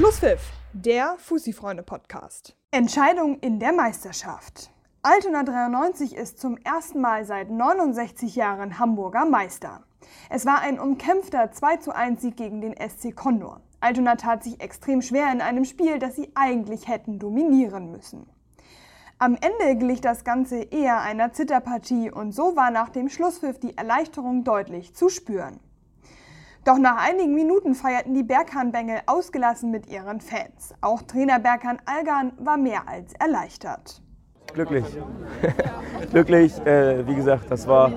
Schlusspfiff, der Fussi-Freunde-Podcast. Entscheidung in der Meisterschaft. Altona 93 ist zum ersten Mal seit 69 Jahren Hamburger Meister. Es war ein umkämpfter 2 1 Sieg gegen den SC Condor. Altona tat sich extrem schwer in einem Spiel, das sie eigentlich hätten dominieren müssen. Am Ende glich das Ganze eher einer Zitterpartie und so war nach dem Schlusspfiff die Erleichterung deutlich zu spüren. Doch nach einigen Minuten feierten die Berghahn-Bengel ausgelassen mit ihren Fans. Auch Trainer Berghahn Algan war mehr als erleichtert. Glücklich. Glücklich, äh, wie gesagt, das war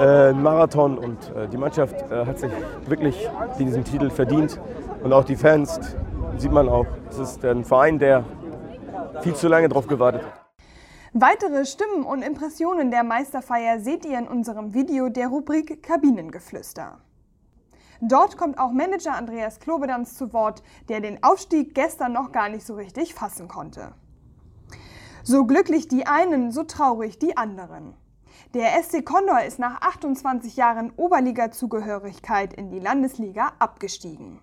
äh, ein Marathon und äh, die Mannschaft äh, hat sich wirklich diesen Titel verdient. Und auch die Fans, sieht man auch, es ist ein Verein, der viel zu lange drauf gewartet hat. Weitere Stimmen und Impressionen der Meisterfeier seht ihr in unserem Video der Rubrik Kabinengeflüster. Dort kommt auch Manager Andreas Klobedanz zu Wort, der den Aufstieg gestern noch gar nicht so richtig fassen konnte. So glücklich die einen, so traurig die anderen. Der SC Condor ist nach 28 Jahren Oberliga-Zugehörigkeit in die Landesliga abgestiegen.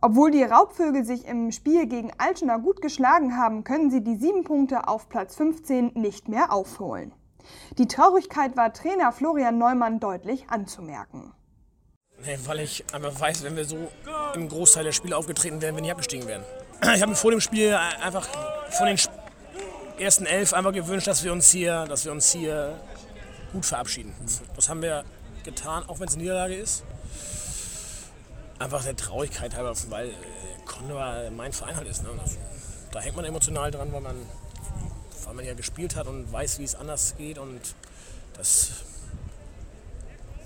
Obwohl die Raubvögel sich im Spiel gegen Altona gut geschlagen haben, können sie die sieben Punkte auf Platz 15 nicht mehr aufholen. Die Traurigkeit war Trainer Florian Neumann deutlich anzumerken. Nee, weil ich einfach weiß, wenn wir so im Großteil der Spiele aufgetreten wären, wir nicht abgestiegen wären. Ich habe mir vor dem Spiel einfach von den ersten elf einfach gewünscht, dass wir uns hier, dass wir uns hier gut verabschieden. Das haben wir getan, auch wenn es eine Niederlage ist. Einfach der Traurigkeit halber, weil Condor mein Verein halt ist. Ne? Da hängt man emotional dran, weil man, weil man ja gespielt hat und weiß, wie es anders geht und das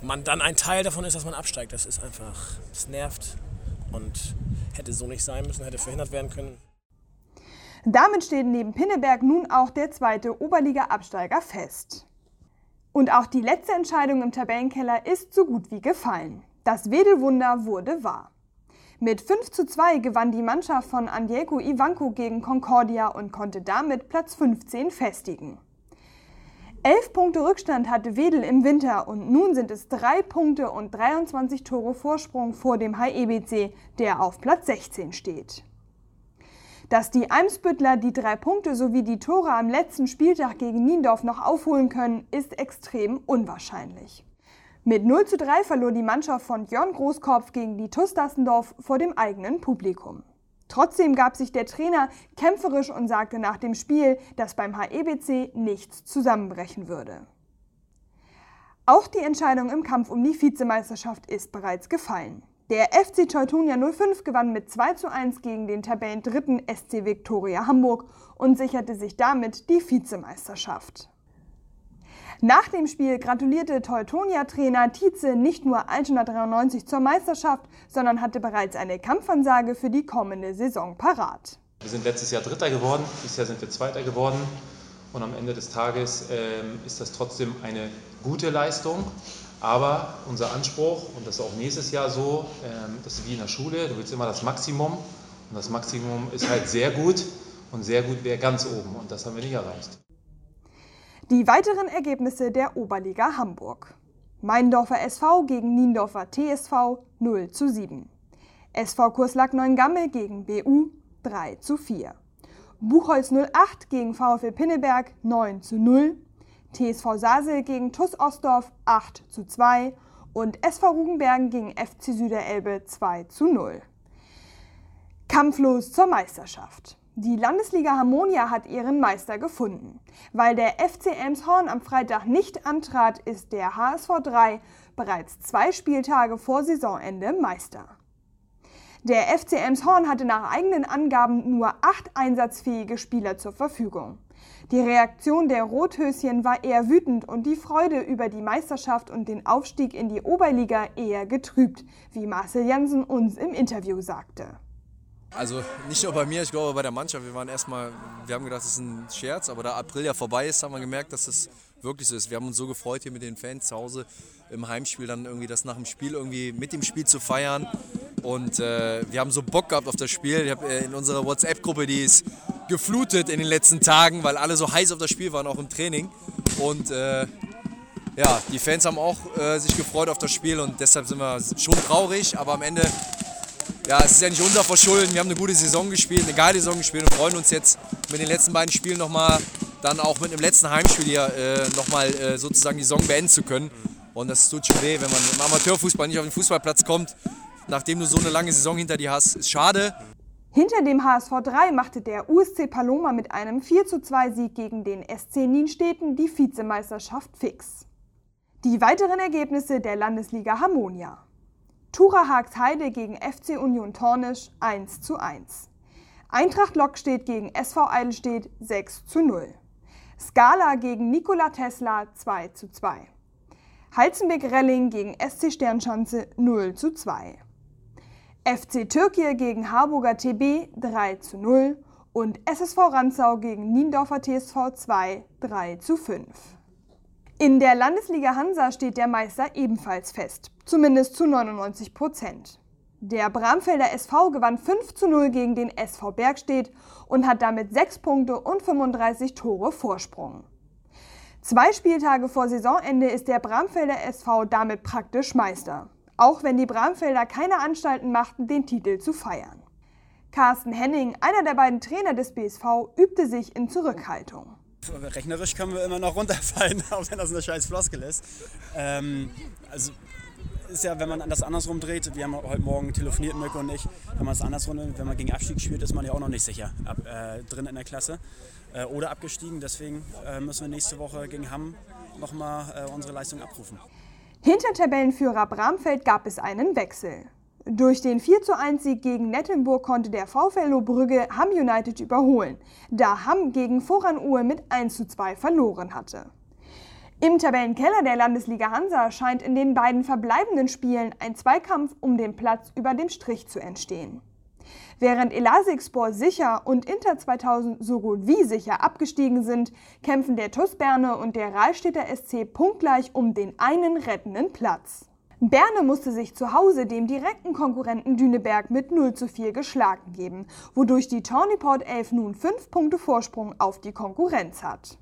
man dann ein Teil davon ist, dass man absteigt. Das ist einfach, das nervt und hätte so nicht sein müssen, hätte verhindert werden können. Damit steht neben Pinneberg nun auch der zweite Oberliga-Absteiger fest. Und auch die letzte Entscheidung im Tabellenkeller ist so gut wie gefallen. Das Wedelwunder wurde wahr. Mit 5 zu 2 gewann die Mannschaft von Andieko Ivanko gegen Concordia und konnte damit Platz 15 festigen. Elf Punkte Rückstand hatte Wedel im Winter und nun sind es drei Punkte und 23 Tore Vorsprung vor dem HEBC, der auf Platz 16 steht. Dass die Eimsbüttler die drei Punkte sowie die Tore am letzten Spieltag gegen Niendorf noch aufholen können, ist extrem unwahrscheinlich. Mit 0 zu 3 verlor die Mannschaft von Jörn Großkopf gegen die TuS Dassendorf vor dem eigenen Publikum. Trotzdem gab sich der Trainer kämpferisch und sagte nach dem Spiel, dass beim HEBC nichts zusammenbrechen würde. Auch die Entscheidung im Kampf um die Vizemeisterschaft ist bereits gefallen. Der FC Teutonia 05 gewann mit 2 zu 1 gegen den Tabellendritten SC Viktoria Hamburg und sicherte sich damit die Vizemeisterschaft. Nach dem Spiel gratulierte Teutonia-Trainer Tietze nicht nur Altona 93 zur Meisterschaft, sondern hatte bereits eine Kampfansage für die kommende Saison parat. Wir sind letztes Jahr Dritter geworden, dieses Jahr sind wir Zweiter geworden. Und am Ende des Tages ähm, ist das trotzdem eine gute Leistung. Aber unser Anspruch, und das ist auch nächstes Jahr so, ähm, das ist wie in der Schule, du willst immer das Maximum. Und das Maximum ist halt sehr gut und sehr gut wäre ganz oben. Und das haben wir nicht erreicht. Die weiteren Ergebnisse der Oberliga Hamburg. Meindorfer SV gegen Niendorfer TSV 0 zu 7. SV Kurslack Neuengamme gegen BU 3 zu 4. Buchholz 08 gegen VfL Pinneberg 9 zu 0. TSV Sasel gegen TUS Ostdorf 8 zu 2 und SV Rugenbergen gegen FC Süderelbe 2 zu 0. Kampflos zur Meisterschaft. Die Landesliga Harmonia hat ihren Meister gefunden. Weil der FC Elmshorn am Freitag nicht antrat, ist der HSV 3 bereits zwei Spieltage vor Saisonende Meister. Der FC Elmshorn hatte nach eigenen Angaben nur acht einsatzfähige Spieler zur Verfügung. Die Reaktion der Rothöschen war eher wütend und die Freude über die Meisterschaft und den Aufstieg in die Oberliga eher getrübt, wie Marcel Jansen uns im Interview sagte. Also nicht nur bei mir, ich glaube bei der Mannschaft. Wir waren erstmal, wir haben gedacht, das ist ein Scherz, aber da April ja vorbei ist, haben wir gemerkt, dass es wirklich so ist. Wir haben uns so gefreut hier mit den Fans zu Hause im Heimspiel dann irgendwie das nach dem Spiel irgendwie mit dem Spiel zu feiern. Und äh, wir haben so Bock gehabt auf das Spiel. Ich habe äh, in unserer WhatsApp-Gruppe, die ist geflutet in den letzten Tagen, weil alle so heiß auf das Spiel waren, auch im Training. Und äh, ja, die Fans haben auch äh, sich gefreut auf das Spiel und deshalb sind wir schon traurig, aber am Ende ja, es ist ja nicht unser Verschulden. Wir haben eine gute Saison gespielt, eine geile Saison gespielt und freuen uns jetzt mit den letzten beiden Spielen nochmal, dann auch mit dem letzten Heimspiel hier äh, nochmal äh, sozusagen die Saison beenden zu können. Und das tut schon weh, wenn man im Amateurfußball nicht auf den Fußballplatz kommt, nachdem du so eine lange Saison hinter dir hast. Ist schade. Hinter dem HSV 3 machte der USC Paloma mit einem 4:2 Sieg gegen den SC Nienstedten die Vizemeisterschaft fix. Die weiteren Ergebnisse der Landesliga Harmonia. Tura Haagsheide gegen FC Union Tornisch 1:1. Eintracht Lockstedt gegen SV Eidelstedt 6:0. Skala gegen Nikola Tesla 2:2. Halzenbeck-Relling gegen SC Sternschanze 0:2. FC Türkei gegen Harburger TB 3 zu 0 und SSV Ranzau gegen Niendorfer TSV 2 3 zu 5. In der Landesliga Hansa steht der Meister ebenfalls fest, zumindest zu 99 Prozent. Der Bramfelder SV gewann 5 zu 0 gegen den SV Bergstedt und hat damit 6 Punkte und 35 Tore Vorsprung. Zwei Spieltage vor Saisonende ist der Bramfelder SV damit praktisch Meister auch wenn die Bramfelder keine Anstalten machten, den Titel zu feiern. Carsten Henning, einer der beiden Trainer des BSV, übte sich in Zurückhaltung. Rechnerisch können wir immer noch runterfallen, auch wenn das eine scheiß Floskel ist. Ähm, also ist ja, wenn man das andersrum dreht, wir haben heute Morgen telefoniert, Mirko und ich, wenn man es andersrum wenn man gegen Abstieg spielt, ist man ja auch noch nicht sicher ab, äh, drin in der Klasse äh, oder abgestiegen. Deswegen äh, müssen wir nächste Woche gegen Hamm nochmal äh, unsere Leistung abrufen. Hinter Tabellenführer Bramfeld gab es einen Wechsel. Durch den 41 Sieg gegen Nettenburg konnte der VfL Brügge Hamm United überholen, da Hamm gegen Voran-Uhr mit 1:2 verloren hatte. Im Tabellenkeller der Landesliga Hansa scheint in den beiden verbleibenden Spielen ein Zweikampf um den Platz über dem Strich zu entstehen. Während Elasikspor sicher und Inter 2000 so gut wie sicher abgestiegen sind, kämpfen der TuS Berne und der Rahlstädter SC punktgleich um den einen rettenden Platz. Berne musste sich zu Hause dem direkten Konkurrenten Düneberg mit 0 zu 4 geschlagen geben, wodurch die Tawnyport 11 nun 5 Punkte Vorsprung auf die Konkurrenz hat.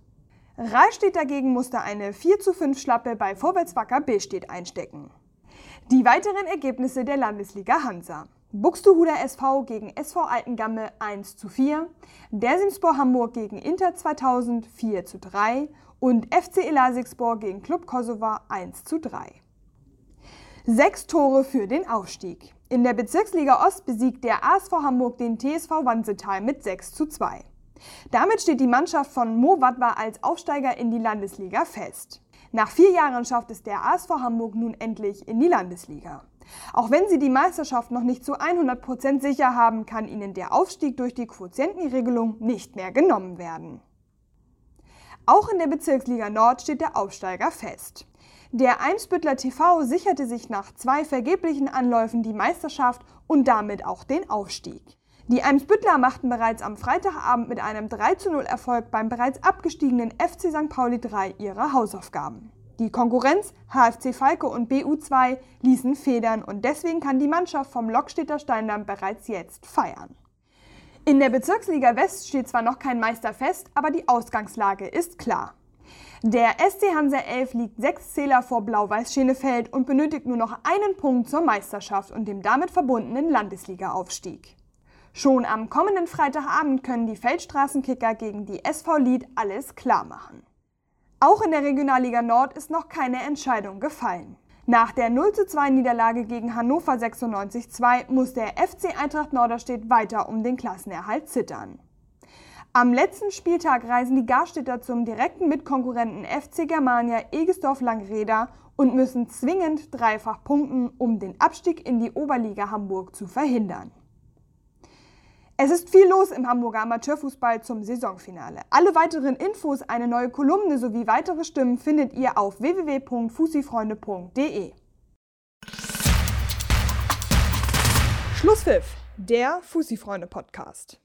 Rahlstedt dagegen musste eine 4 zu 5 Schlappe bei Vorwärtswacker Billstedt einstecken. Die weiteren Ergebnisse der Landesliga Hansa. Buxtehuder SV gegen SV Altengamme 1 zu 4, Dersimspor Hamburg gegen Inter 2000 4 zu 3 und FC Elasikspor gegen Club Kosovo 1 zu 3. Sechs Tore für den Aufstieg. In der Bezirksliga Ost besiegt der ASV Hamburg den TSV Wansetal mit 6 zu 2. Damit steht die Mannschaft von Mo Wadwa als Aufsteiger in die Landesliga fest. Nach vier Jahren schafft es der ASV Hamburg nun endlich in die Landesliga. Auch wenn sie die Meisterschaft noch nicht zu 100% sicher haben, kann ihnen der Aufstieg durch die Quotientenregelung nicht mehr genommen werden. Auch in der Bezirksliga Nord steht der Aufsteiger fest. Der Eimsbüttler TV sicherte sich nach zwei vergeblichen Anläufen die Meisterschaft und damit auch den Aufstieg. Die Eimsbüttler machten bereits am Freitagabend mit einem 3:0 Erfolg beim bereits abgestiegenen FC St. Pauli 3 ihre Hausaufgaben. Die Konkurrenz HFC Falke und BU2 ließen Federn und deswegen kann die Mannschaft vom Lokstädter Steindamm bereits jetzt feiern. In der Bezirksliga West steht zwar noch kein Meister fest, aber die Ausgangslage ist klar. Der SC Hansa 11 liegt sechs Zähler vor Blau-Weiß Schenefeld und benötigt nur noch einen Punkt zur Meisterschaft und dem damit verbundenen Landesliga-Aufstieg. Schon am kommenden Freitagabend können die Feldstraßenkicker gegen die SV Lied alles klar machen. Auch in der Regionalliga Nord ist noch keine Entscheidung gefallen. Nach der 0:2 Niederlage gegen Hannover 96-2 muss der FC Eintracht Norderstedt weiter um den Klassenerhalt zittern. Am letzten Spieltag reisen die Garstädter zum direkten Mitkonkurrenten FC Germania Egesdorf-Langreda und müssen zwingend dreifach punkten, um den Abstieg in die Oberliga Hamburg zu verhindern. Es ist viel los im Hamburger Amateurfußball zum Saisonfinale. Alle weiteren Infos, eine neue Kolumne sowie weitere Stimmen findet ihr auf www.fusifreunde.de. Schlusspfiff, der Fusifreunde Podcast.